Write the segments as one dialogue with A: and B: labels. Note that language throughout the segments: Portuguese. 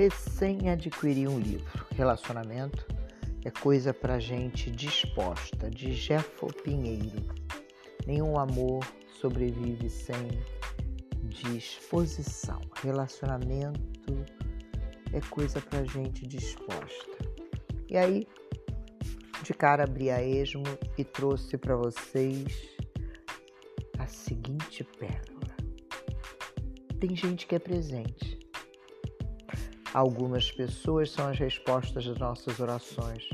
A: recém adquiri um livro. Relacionamento é coisa pra gente disposta, de Jeffo Pinheiro. Nenhum amor sobrevive sem disposição. Relacionamento é coisa pra gente disposta. E aí, de cara abri a esmo e trouxe para vocês a seguinte pérola. Tem gente que é presente. Algumas pessoas são as respostas das nossas orações,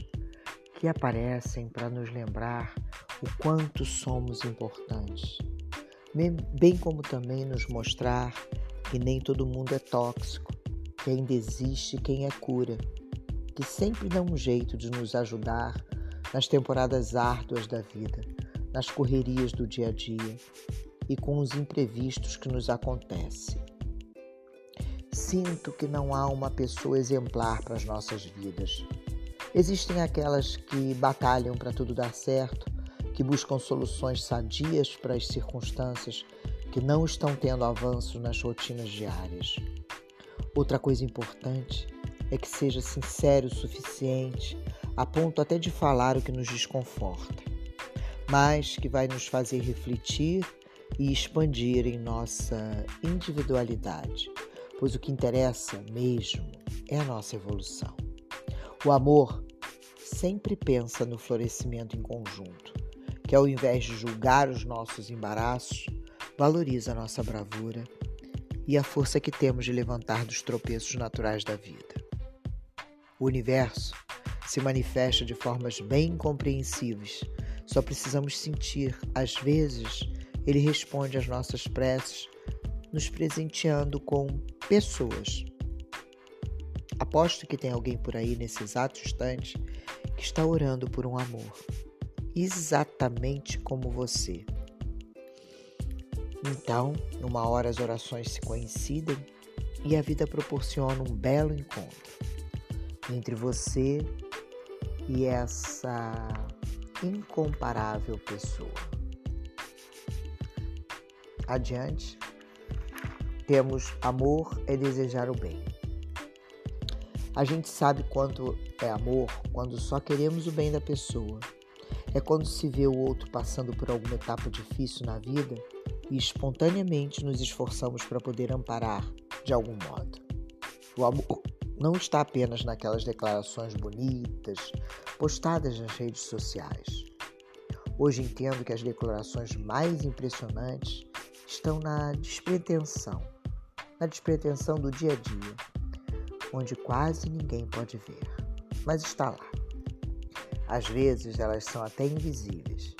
A: que aparecem para nos lembrar o quanto somos importantes, bem como também nos mostrar que nem todo mundo é tóxico, que ainda existe quem é cura, que sempre dá um jeito de nos ajudar nas temporadas árduas da vida, nas correrias do dia a dia e com os imprevistos que nos acontecem. Sinto que não há uma pessoa exemplar para as nossas vidas. Existem aquelas que batalham para tudo dar certo, que buscam soluções sadias para as circunstâncias que não estão tendo avanço nas rotinas diárias. Outra coisa importante é que seja sincero o suficiente a ponto até de falar o que nos desconforta, mas que vai nos fazer refletir e expandir em nossa individualidade, pois o que interessa mesmo é a nossa evolução. O amor sempre pensa no florescimento em conjunto, que ao invés de julgar os nossos embaraços, valoriza a nossa bravura e a força que temos de levantar dos tropeços naturais da vida. O universo se manifesta de formas bem compreensíveis. Só precisamos sentir. Às vezes, ele responde às nossas preces, nos presenteando com pessoas. Aposto que tem alguém por aí nesse exato instante que está orando por um amor, exatamente como você. Então, numa hora as orações se coincidem e a vida proporciona um belo encontro entre você e essa incomparável pessoa. Adiante, temos amor é desejar o bem. A gente sabe quanto é amor quando só queremos o bem da pessoa. É quando se vê o outro passando por alguma etapa difícil na vida e espontaneamente nos esforçamos para poder amparar de algum modo. O amor não está apenas naquelas declarações bonitas postadas nas redes sociais. Hoje entendo que as declarações mais impressionantes estão na despretensão, na despretensão do dia a dia, onde quase ninguém pode ver, mas está lá. Às vezes elas são até invisíveis.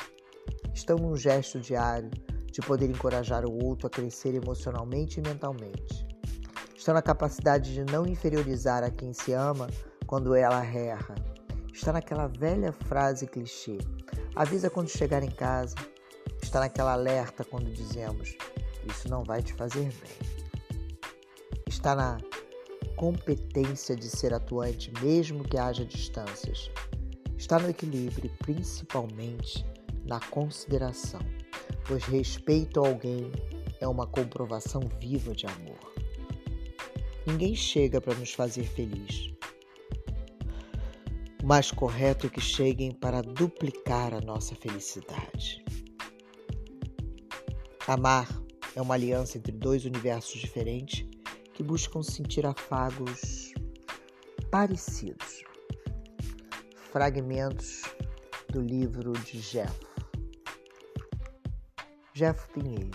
A: Estão num gesto diário de poder encorajar o outro a crescer emocionalmente e mentalmente Está na capacidade de não inferiorizar a quem se ama quando ela erra. Está naquela velha frase clichê: avisa quando chegar em casa. Está naquela alerta quando dizemos: isso não vai te fazer bem. Está na competência de ser atuante, mesmo que haja distâncias. Está no equilíbrio, principalmente na consideração, pois respeito a alguém é uma comprovação viva de amor. Ninguém chega para nos fazer feliz. O mais correto é que cheguem para duplicar a nossa felicidade. Amar é uma aliança entre dois universos diferentes que buscam sentir afagos parecidos. Fragmentos do livro de Jeff. Jeff Pinheiro.